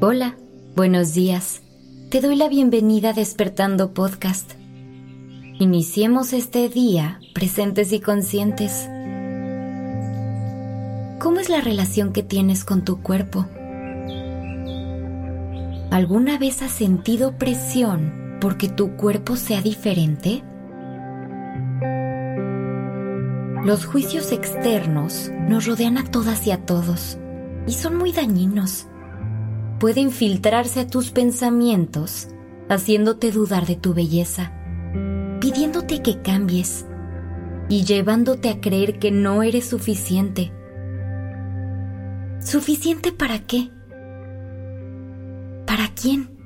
Hola, buenos días. Te doy la bienvenida a Despertando Podcast. Iniciemos este día presentes y conscientes. ¿Cómo es la relación que tienes con tu cuerpo? ¿Alguna vez has sentido presión porque tu cuerpo sea diferente? Los juicios externos nos rodean a todas y a todos y son muy dañinos. Pueden filtrarse a tus pensamientos, haciéndote dudar de tu belleza, pidiéndote que cambies y llevándote a creer que no eres suficiente. ¿Suficiente para qué? ¿Para quién?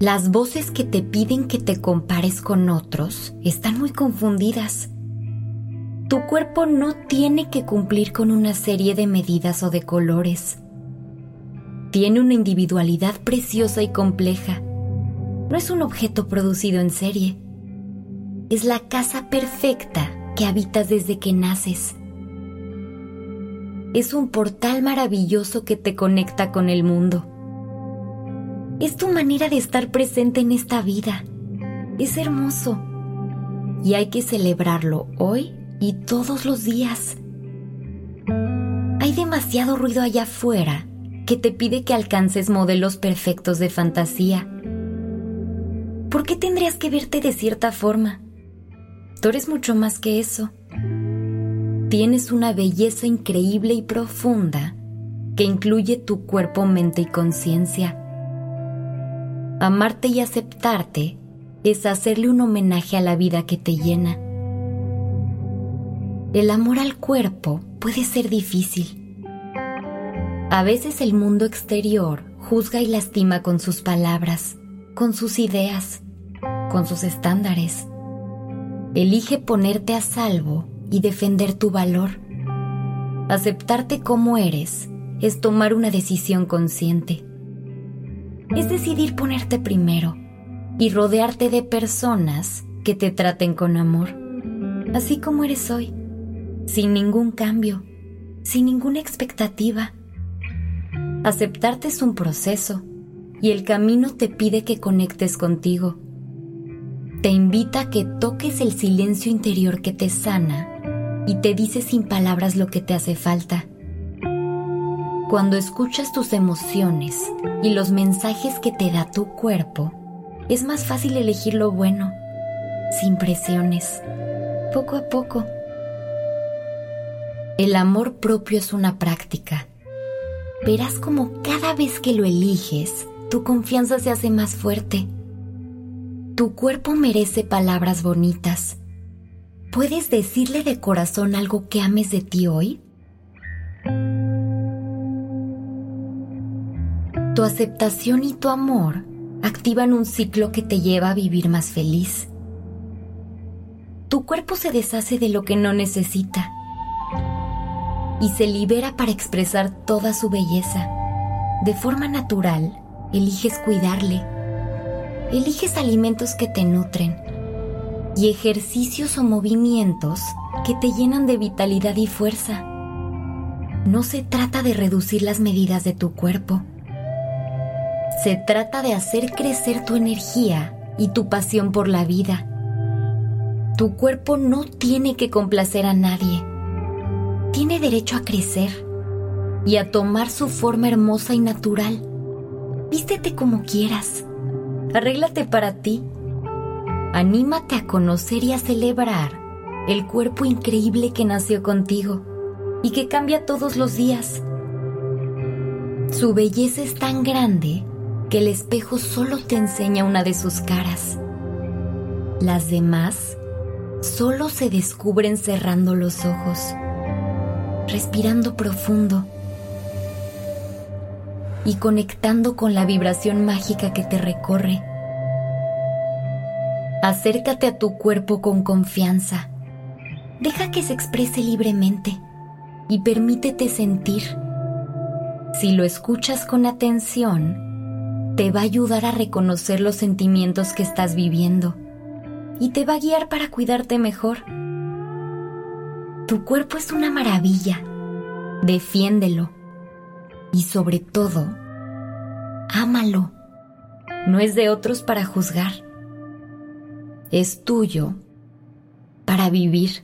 Las voces que te piden que te compares con otros están muy confundidas. Tu cuerpo no tiene que cumplir con una serie de medidas o de colores. Tiene una individualidad preciosa y compleja. No es un objeto producido en serie. Es la casa perfecta que habitas desde que naces. Es un portal maravilloso que te conecta con el mundo. Es tu manera de estar presente en esta vida. Es hermoso. Y hay que celebrarlo hoy y todos los días. Hay demasiado ruido allá afuera que te pide que alcances modelos perfectos de fantasía. ¿Por qué tendrías que verte de cierta forma? Tú eres mucho más que eso. Tienes una belleza increíble y profunda que incluye tu cuerpo, mente y conciencia. Amarte y aceptarte es hacerle un homenaje a la vida que te llena. El amor al cuerpo puede ser difícil. A veces el mundo exterior juzga y lastima con sus palabras, con sus ideas, con sus estándares. Elige ponerte a salvo y defender tu valor. Aceptarte como eres es tomar una decisión consciente. Es decidir ponerte primero y rodearte de personas que te traten con amor, así como eres hoy sin ningún cambio, sin ninguna expectativa. Aceptarte es un proceso y el camino te pide que conectes contigo. Te invita a que toques el silencio interior que te sana y te dice sin palabras lo que te hace falta. Cuando escuchas tus emociones y los mensajes que te da tu cuerpo, es más fácil elegir lo bueno, sin presiones, poco a poco el amor propio es una práctica. Verás como cada vez que lo eliges, tu confianza se hace más fuerte. Tu cuerpo merece palabras bonitas. ¿Puedes decirle de corazón algo que ames de ti hoy? Tu aceptación y tu amor activan un ciclo que te lleva a vivir más feliz. Tu cuerpo se deshace de lo que no necesita y se libera para expresar toda su belleza. De forma natural, eliges cuidarle. Eliges alimentos que te nutren y ejercicios o movimientos que te llenan de vitalidad y fuerza. No se trata de reducir las medidas de tu cuerpo. Se trata de hacer crecer tu energía y tu pasión por la vida. Tu cuerpo no tiene que complacer a nadie tiene derecho a crecer y a tomar su forma hermosa y natural. Vístete como quieras. Arréglate para ti. Anímate a conocer y a celebrar el cuerpo increíble que nació contigo y que cambia todos los días. Su belleza es tan grande que el espejo solo te enseña una de sus caras. Las demás solo se descubren cerrando los ojos respirando profundo y conectando con la vibración mágica que te recorre. Acércate a tu cuerpo con confianza. Deja que se exprese libremente y permítete sentir. Si lo escuchas con atención, te va a ayudar a reconocer los sentimientos que estás viviendo y te va a guiar para cuidarte mejor. Tu cuerpo es una maravilla. Defiéndelo. Y sobre todo, ámalo. No es de otros para juzgar. Es tuyo para vivir.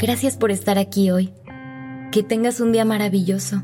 Gracias por estar aquí hoy. Que tengas un día maravilloso.